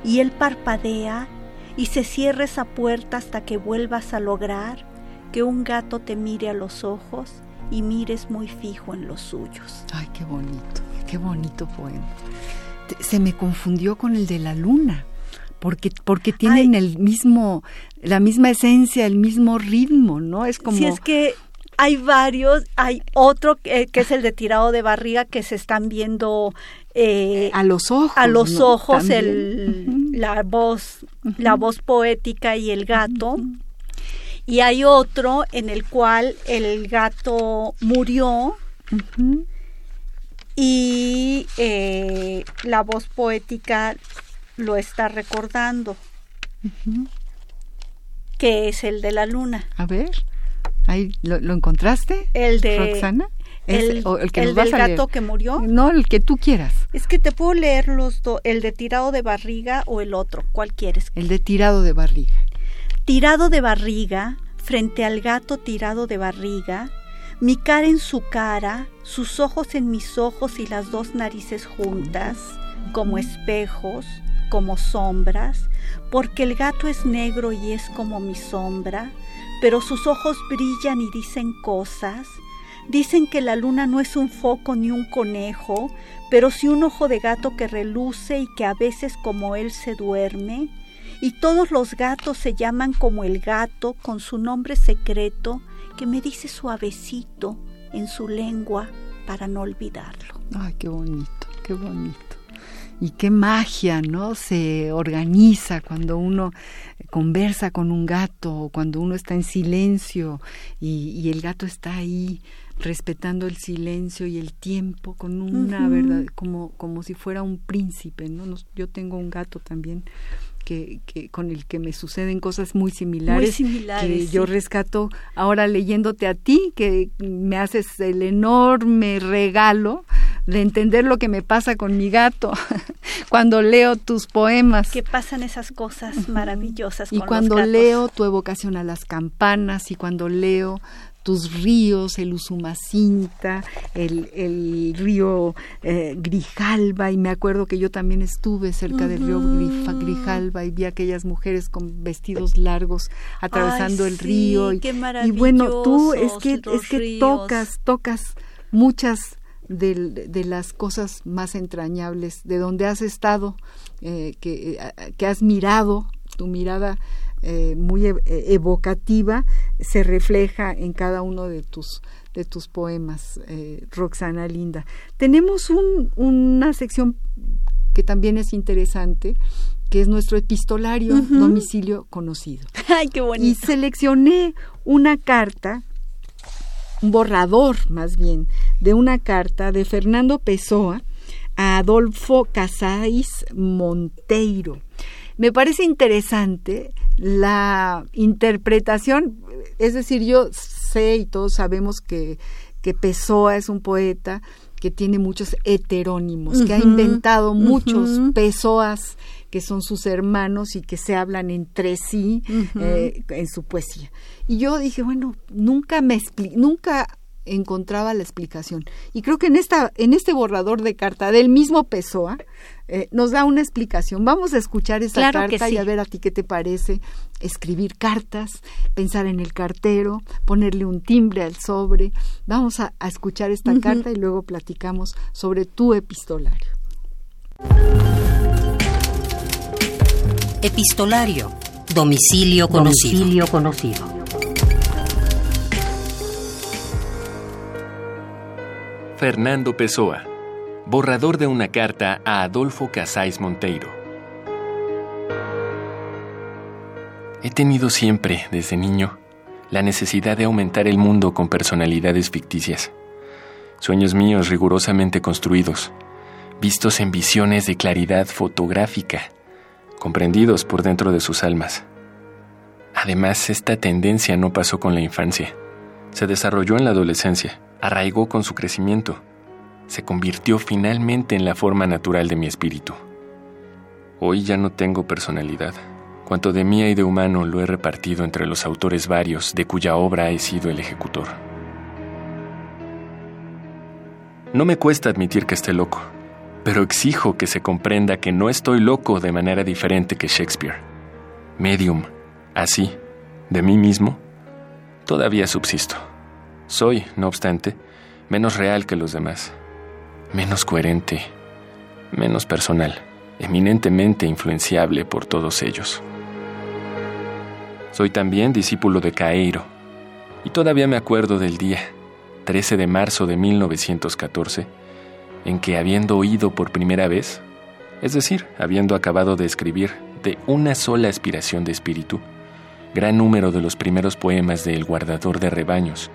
y él parpadea y se cierra esa puerta hasta que vuelvas a lograr que un gato te mire a los ojos y mires muy fijo en los suyos. Ay, qué bonito, qué bonito poema. Se me confundió con el de la luna, porque, porque tienen el mismo, la misma esencia, el mismo ritmo, ¿no? Es como. Si es que hay varios, hay otro que, es el de tirado de barriga que se están viendo eh, a los ojos, a los ojos el, la voz, la voz poética y el gato. Y hay otro en el cual el gato murió y eh, la voz poética lo está recordando, que es el de la luna. A ver, ahí lo, encontraste, el de Roxana. el, que del gato que murió. No, el que tú quieras. Es que te puedo leer los dos, el de tirado de barriga o el otro. ¿Cuál quieres? El de tirado de barriga. Tirado de barriga, frente al gato tirado de barriga, mi cara en su cara, sus ojos en mis ojos y las dos narices juntas, como espejos, como sombras, porque el gato es negro y es como mi sombra, pero sus ojos brillan y dicen cosas. Dicen que la luna no es un foco ni un conejo, pero sí un ojo de gato que reluce y que a veces como él se duerme. Y todos los gatos se llaman como el gato con su nombre secreto que me dice suavecito en su lengua para no olvidarlo. Ay, qué bonito, qué bonito y qué magia, ¿no? Se organiza cuando uno conversa con un gato, cuando uno está en silencio y, el gato está ahí respetando el silencio y el tiempo con una verdad, como, como si fuera un príncipe, ¿no? Yo tengo un gato también que, que, con el que me suceden cosas muy similares, que yo rescato ahora leyéndote a ti, que me haces el enorme regalo de entender lo que me pasa con mi gato (laughs) cuando leo tus poemas. Que pasan esas cosas maravillosas. Y cuando leo tu evocación a las campanas y cuando leo tus ríos, el Usumacinta, el, el río eh, Grijalba, y me acuerdo que yo también estuve cerca del río Grijalba y vi a aquellas mujeres con vestidos largos atravesando el río. Y, y, bueno, tú es que, es que tocas, tocas muchas de, las cosas más entrañables, de donde has estado, eh, que, eh, que, has mirado, tu mirada eh, muy evocativa se refleja en cada uno de tus de tus poemas, Roxana Linda. Tenemos un, una sección que también es interesante, que es nuestro epistolario domicilio conocido. (laughs) Ay, qué bonito. Y seleccioné una carta un borrador más bien, de una carta de Fernando Pessoa a Adolfo Casais Monteiro. Me parece interesante la interpretación, es decir, yo sé y todos sabemos que, que Pessoa es un poeta que tiene muchos heterónimos, que ha inventado muchos Pessoas que son sus hermanos y que se hablan entre sí eh, en su poesía. Y yo dije, bueno, nunca me nunca encontraba la explicación. Y creo que en esta, en este borrador de carta del mismo Pessoa eh, nos da una explicación. Vamos a escuchar esa carta y a ver a ti qué te parece escribir cartas, pensar en el cartero, ponerle un timbre al sobre. Vamos a, escuchar esta carta y luego platicamos sobre tu epistolario. Epistolario. Domicilio conocido. Domicilio conocido. Fernando Pessoa. Borrador de una carta a Adolfo Casais Monteiro. He tenido siempre, desde niño, la necesidad de aumentar el mundo con personalidades ficticias. Sueños míos rigurosamente construidos, vistos en visiones de claridad fotográfica comprendidos por dentro de sus almas. Además, esta tendencia no pasó con la infancia. Se desarrolló en la adolescencia, arraigó con su crecimiento, se convirtió finalmente en la forma natural de mi espíritu. Hoy ya no tengo personalidad. Cuanto de mía y de humano lo he repartido entre los autores varios de cuya obra he sido el ejecutor. No me cuesta admitir que esté loco pero exijo que se comprenda que no estoy loco de manera diferente que Shakespeare. Medium, así, de mí mismo, todavía subsisto. Soy, no obstante, menos real que los demás, menos coherente, menos personal, eminentemente influenciable por todos ellos. Soy también discípulo de Caeiro, y todavía me acuerdo del día, 13 de marzo de 1914, en que habiendo oído por primera vez, es decir, habiendo acabado de escribir de una sola aspiración de espíritu, gran número de los primeros poemas de El guardador de rebaños,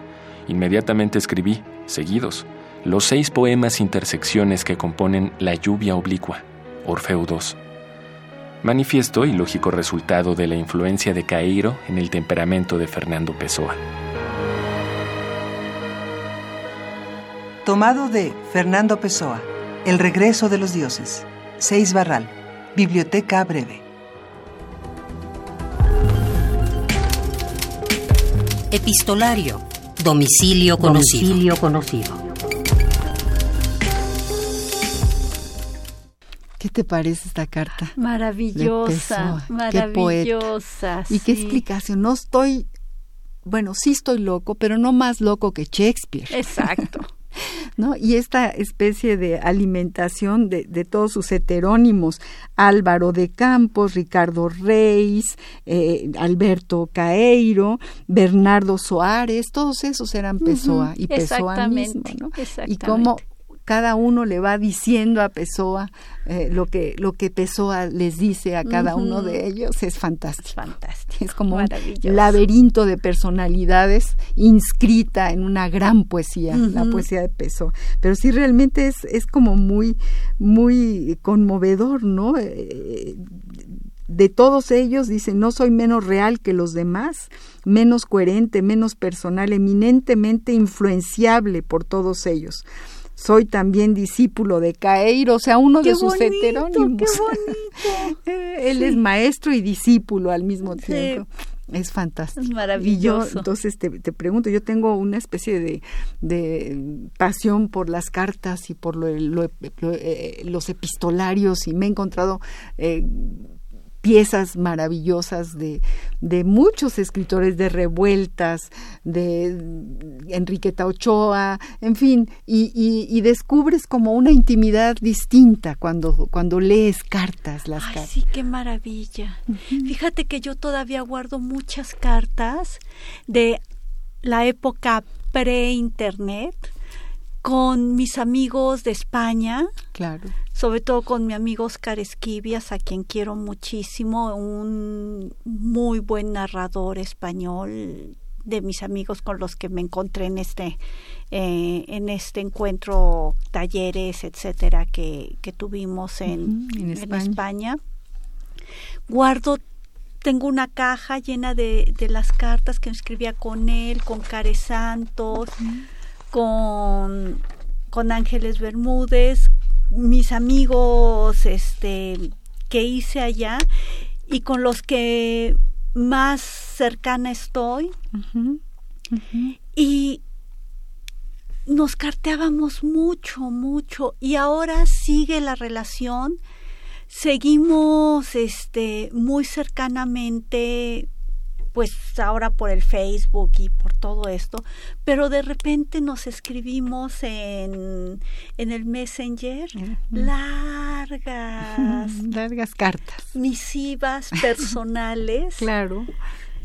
inmediatamente escribí, seguidos, los seis poemas intersecciones que componen La lluvia oblicua, Orfeo II. Manifiesto y lógico resultado de la influencia de Cairo en el temperamento de Fernando Pessoa. Tomado de Fernando Pessoa, El regreso de los dioses. Seis Barral, Biblioteca Breve. Epistolario. Domicilio conocido. Domicilio conocido. ¿Qué te parece esta carta? Maravillosa, Pessoa? Qué poeta. maravillosa. ¿Y qué sí. explicación? No estoy, bueno, sí estoy loco, pero no más loco que Shakespeare. Exacto. (laughs) (laughs) ¿no? Y esta especie de alimentación de, de todos sus heterónimos, Álvaro de Campos, Ricardo Reis, eh, Alberto Caeiro, Bernardo Soares, todos esos eran Pessoa y Pessoa mismo, Exactamente, ¿no? Y cómo cada uno le va diciendo a Pessoa eh, lo que lo que Pessoa les dice a cada uno de ellos es fantástico. Fantástico. Es como un laberinto de personalidades inscrita en una gran poesía, la poesía de Pessoa. Pero sí realmente es, es como muy, muy conmovedor, ¿no? Eh, de todos ellos dice, no soy menos real que los demás, menos coherente, menos personal, eminentemente influenciable por todos ellos. Soy también discípulo de Caeiro, o sea, uno Qué de sus bonito, heterónimos. qué. (laughs) Eh, Él es maestro y discípulo al mismo Sí. tiempo. Es fantástico. Es Y yo, maravilloso. entonces, te, te pregunto, yo tengo una especie de, de pasión por las cartas y por lo- lo- lo- eh, los epistolarios y me he encontrado eh, piezas maravillosas de, de muchos escritores de revueltas, de Enriqueta Ochoa, en fin, y, y- y descubres como una intimidad distinta cuando, cuando lees cartas, las Ay, cartas. sí, qué maravilla. Fíjate que yo todavía guardo muchas cartas de la época pre-internet con mis amigos de España, Claro. sobre todo con mi amigo Oscar Esquivias, a quien quiero muchísimo, un muy buen narrador español de mis amigos con los que me encontré en este eh, en este encuentro talleres etcétera que, que tuvimos en, España. España. guardo tengo una caja llena de, de las cartas que escribía con él con Care Santos con, con Ángeles Bermúdez, mis amigos este, que hice allá y con los que más cercana estoy. Y nos carteábamos mucho, mucho. Y ahora sigue la relación. Seguimos este, muy cercanamente pues ahora por el Facebook y por todo esto, pero de repente nos escribimos en, en el Messenger largas (laughs) Largas cartas. misivas (laughs) personales Claro,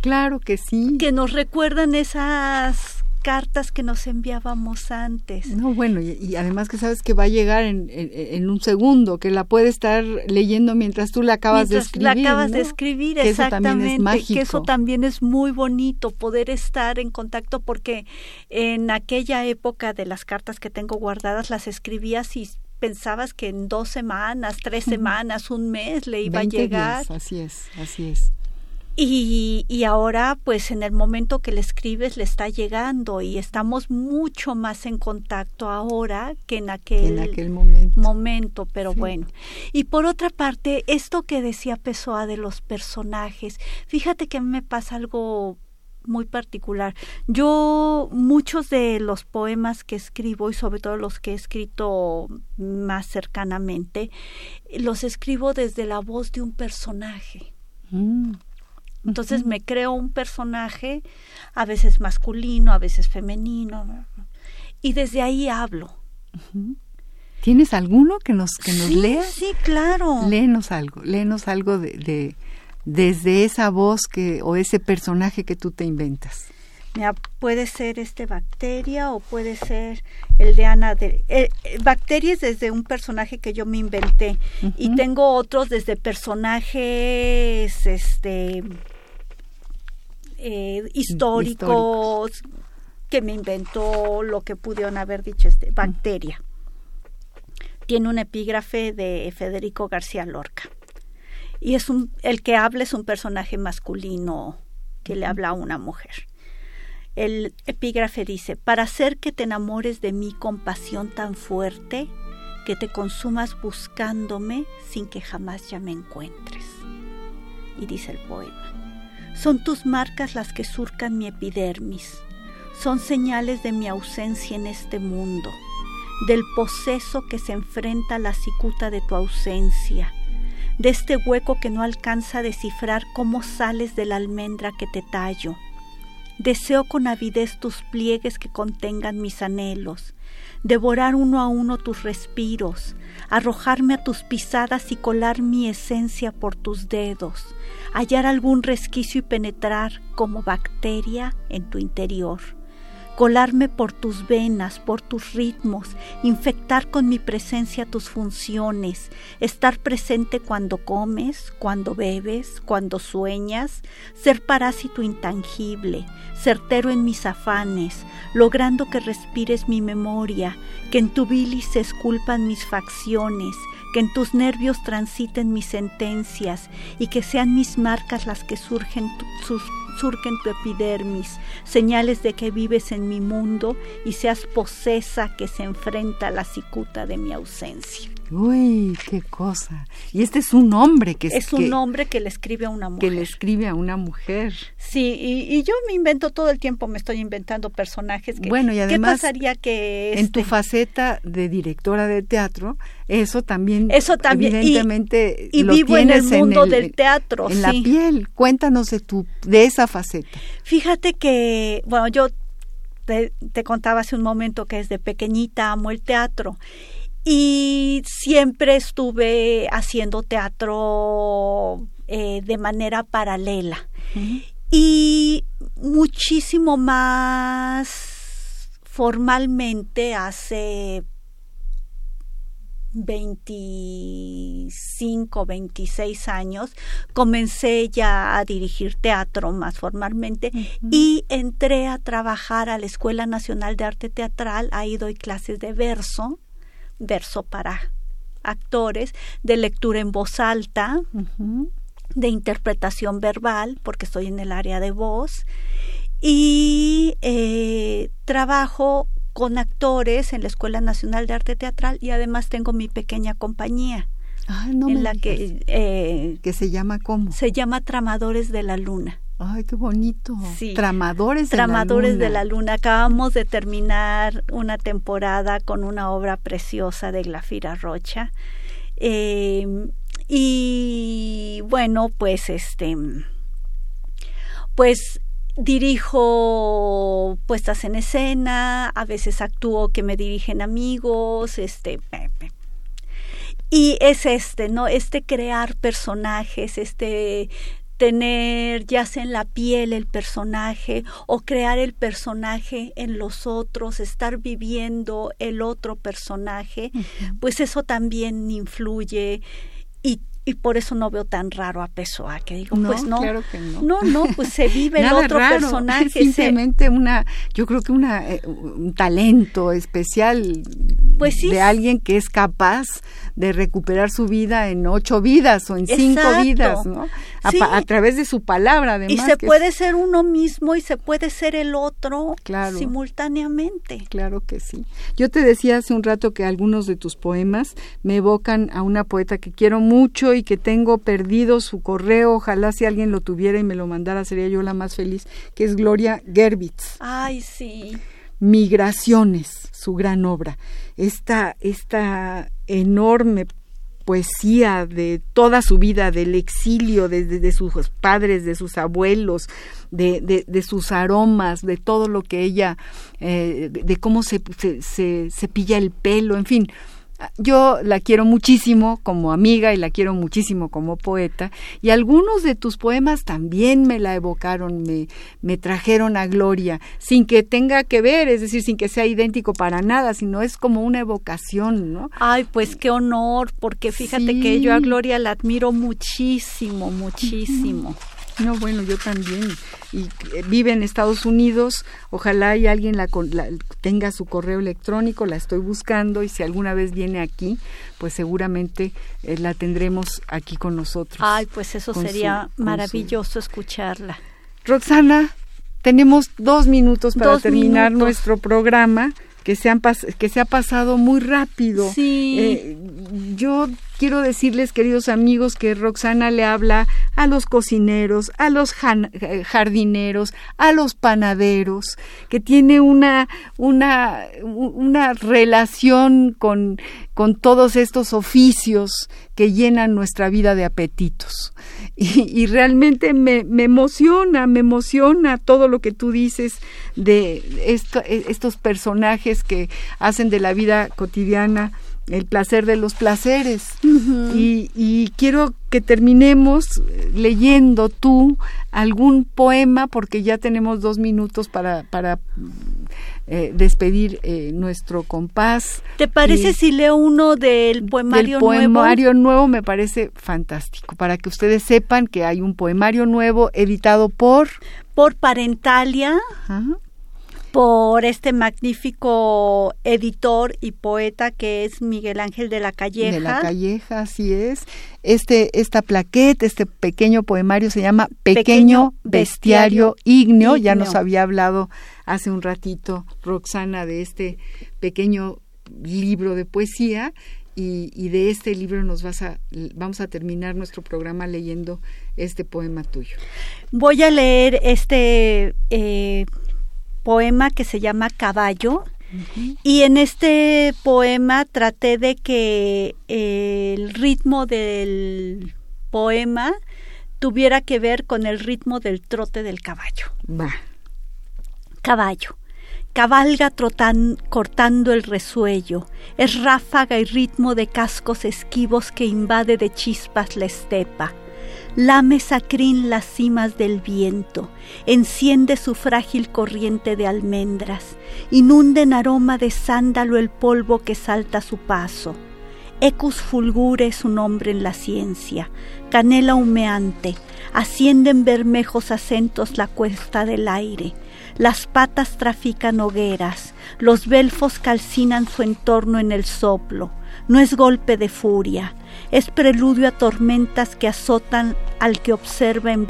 claro que sí. que nos recuerdan esas cartas que nos enviábamos antes. No, bueno, y, y además que sabes que va a llegar en, en- en un segundo, que la puede estar leyendo mientras tú la acabas de escribir. La acabas ¿no? de escribir, Que eso también es exactamente. que eso también es muy bonito, poder estar en contacto, porque en aquella época de las cartas que tengo guardadas, las escribías y pensabas que en dos semanas, tres semanas, un mes le iba a 20 llegar. días, así es, así es. Y, y ahora, pues en el momento que le escribes, le está llegando y estamos mucho más en contacto ahora que en aquel, en aquel momento. momento, pero Sí. bueno. Y por otra parte, esto que decía Pessoa de los personajes, fíjate que a mí me pasa algo muy particular. Yo muchos de los poemas que escribo y sobre todo los que he escrito más cercanamente, los escribo desde la voz de un personaje. Mm, Entonces me creo un personaje, a veces masculino, a veces femenino, y desde ahí hablo. ¿Tienes alguno que nos, que nos sí, leas? Sí, claro. Léenos algo, léenos algo de, de- desde esa voz que o ese personaje que tú te inventas. Mira, puede ser este Bacteria o puede ser el de Ana de eh, eh, Bacteria es desde un personaje que yo me inventé y tengo otros desde personajes este eh, históricos que me inventó lo que pudieron haber dicho este Bacteria. Tiene un epígrafe de Federico García Lorca. Y es un el que habla es un personaje masculino que le habla a una mujer El epígrafe dice, para hacer que te enamores de mí con pasión tan fuerte, que te consumas buscándome sin que jamás ya me encuentres. Y dice el poema, son tus marcas las que surcan mi epidermis, son señales de mi ausencia en este mundo, del poseso que se enfrenta a la cicuta de tu ausencia, de este hueco que no alcanza a descifrar cómo sales de la almendra que te tallo. Deseo con avidez tus pliegues que contengan mis anhelos, devorar uno a uno tus respiros, arrojarme a tus pisadas y colar mi esencia por tus dedos, hallar algún resquicio y penetrar como bacteria en tu interior colarme por tus venas, por tus ritmos, infectar con mi presencia tus funciones, estar presente cuando comes, cuando bebes, cuando sueñas, ser parásito intangible, certero en mis afanes, logrando que respires mi memoria, que en tu bilis se esculpan mis facciones, que en tus nervios transiten mis sentencias y que sean mis marcas las que surgen tu epidermis, señales de que vives en mi mundo y seas posesa que se enfrenta a la cicuta de mi ausencia. Uy, qué cosa. Y este es un hombre que es un hombre que le escribe a una mujer. Que le escribe a una mujer. Sí, y, yo me invento todo el tiempo, me estoy inventando personajes que. Bueno, y además. ¿Qué pasaría que en tu este faceta de directora de teatro, eso también. Eso también. Evidentemente. Y, vivo en el mundo del teatro. En la piel. Cuéntanos de tu de esa faceta. Fíjate que, bueno, yo te, te contaba hace un momento que desde pequeñita amo el teatro y siempre estuve haciendo teatro eh, de manera paralela. Y muchísimo más formalmente hace 25, 26 años, comencé ya a dirigir teatro más formalmente y entré a trabajar a la Escuela Nacional de Arte Teatral, ahí doy clases de verso verso para actores, de lectura en voz alta, de interpretación verbal, porque estoy en el área de voz, y eh, trabajo con actores en la Escuela Nacional de Arte Teatral y además tengo mi pequeña compañía. en la que eh, que se llama cómo se llama Tramadores de la Luna Ay, qué bonito. Sí. Tramadores de Tramadores la Luna. de la Luna. Acabamos de terminar una temporada con una obra preciosa de Glafira Rocha. Eh, y bueno, pues este, pues dirijo puestas en escena, a veces actúo que me dirigen amigos, este, y es este, ¿no? Este crear personajes, este tener ya sea en la piel el personaje o crear el personaje en los otros, estar viviendo el otro personaje, pues eso también influye y y por eso no veo tan raro a Pessoa, que digo, pues no, claro que no. no, no, pues se vive el otro personaje. Simplemente una, yo creo que una, eh, un talento especial pues sí. de alguien que es capaz de recuperar su vida en ocho vidas o en cinco vidas, ¿no? A, través de su palabra, además. Y se puede ser uno mismo y se puede ser el otro simultáneamente. Claro que sí. Yo te decía hace un rato que algunos de tus poemas me evocan a una poeta que quiero mucho y que tengo perdido su correo. Ojalá si alguien lo tuviera y me lo mandara sería yo la más feliz, que es Gloria Gerbitz. Ay, sí. Migraciones, su gran obra. Esta, esta enorme poesía de toda su vida, del exilio, de, sus padres, de sus abuelos, de, sus aromas, de todo lo que ella, eh, de cómo se, se, se, pilla el pelo, en fin, yo la quiero muchísimo como amiga y la quiero muchísimo como poeta y algunos de tus poemas también me la evocaron, me, me trajeron a Gloria, sin que tenga que ver, es decir, sin que sea idéntico para nada, sino es como una evocación, ¿no? Ay, pues qué honor, porque fíjate que yo a Gloria la admiro muchísimo, muchísimo. (laughs) No, bueno, yo también. Y eh, vive en Estados Unidos. Ojalá y alguien la, tenga su correo electrónico. La estoy buscando y si alguna vez viene aquí, pues seguramente eh, la tendremos aquí con nosotros. Ay, pues eso sería maravilloso escucharla. Roxana, tenemos dos minutos para terminar nuestro programa que se, han que se ha pasado muy rápido. Sí. Eh, yo quiero decirles, queridos amigos, que Roxana le habla a los cocineros, a los eh, jardineros, a los panaderos, que tiene una, una, una relación con, con todos estos oficios que llenan nuestra vida de apetitos. Y, realmente me, me, emociona, me emociona todo lo que tú dices de estos personajes que hacen de la vida cotidiana el placer de los placeres. y, quiero que terminemos leyendo tú algún poema, porque ya tenemos dos minutos para, para eh, despedir eh, nuestro compás. ¿Te parece si leo uno del poemario nuevo? El poemario nuevo me parece fantástico, para que ustedes sepan que hay un poemario nuevo editado por... Por Parentalia por este magnífico editor y poeta que es Miguel Ángel de la Calleja. De la Calleja, así es. Este, esta plaqueta, este pequeño poemario se llama Pequeño, Bestiario, ígneo. Ya nos había hablado hace un ratito Roxana de este pequeño libro de poesía y, de este libro nos vas a, vamos a terminar nuestro programa leyendo este poema tuyo. Voy a leer este eh, poema que se llama Caballo. Y en este poema traté de que el ritmo del poema tuviera que ver con el ritmo del trote del caballo. Va. Caballo. Cabalga trotan, cortando el resuello, es ráfaga y ritmo de cascos esquivos que invade de chispas la estepa. Lame sacrín las cimas del viento, enciende su frágil corriente de almendras, inunde en aroma de sándalo el polvo que salta a su paso. Ecus fulgure su nombre en la ciencia, canela humeante, asciende en bermejos acentos la cuesta del aire, las patas trafican hogueras, los belfos calcinan su entorno en el soplo, no es golpe de furia, es preludio a tormentas que azotan al que observa en,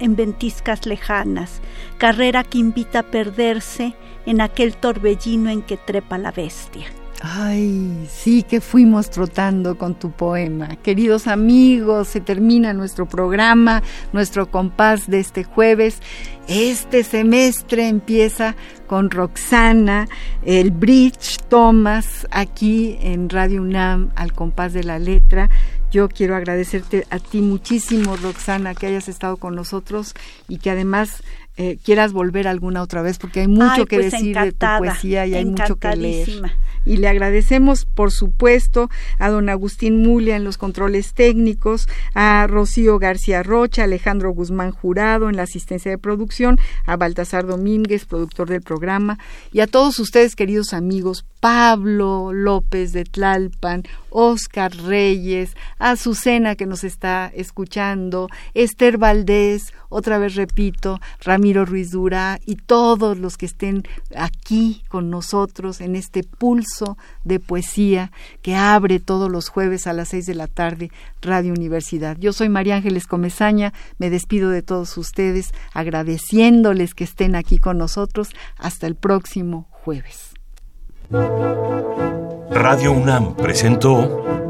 en ventiscas lejanas, carrera que invita a perderse en aquel torbellino en que trepa la bestia. Ay, sí que fuimos trotando con tu poema. Queridos amigos, se termina nuestro programa, nuestro compás de este jueves. Este semestre empieza con Roxana, el Bridge Thomas, aquí en Radio UNAM, al compás de la letra. Yo quiero agradecerte a ti muchísimo, Roxana, que hayas estado con nosotros y que además eh, quieras volver alguna otra vez, porque hay mucho que pues decir de tu poesía y hay mucho que leer y le agradecemos, por supuesto, a don Agustín Mulia en los controles técnicos, a Rocío García Rocha, Alejandro Guzmán Jurado en la asistencia de producción, a Baltasar Domínguez, productor del programa, y a todos ustedes, queridos amigos, Pablo López de Tlalpan, Oscar Reyes, Azucena que nos está escuchando, Esther Valdés, otra vez repito, Ramiro Ruiz Dura y todos los que estén aquí con nosotros en este pulso de poesía que abre todos los jueves a las seis de la tarde Radio Universidad. Yo soy María Ángeles Comezaña, me despido de todos ustedes agradeciéndoles que estén aquí con nosotros hasta el próximo jueves. Radio UNAM presentó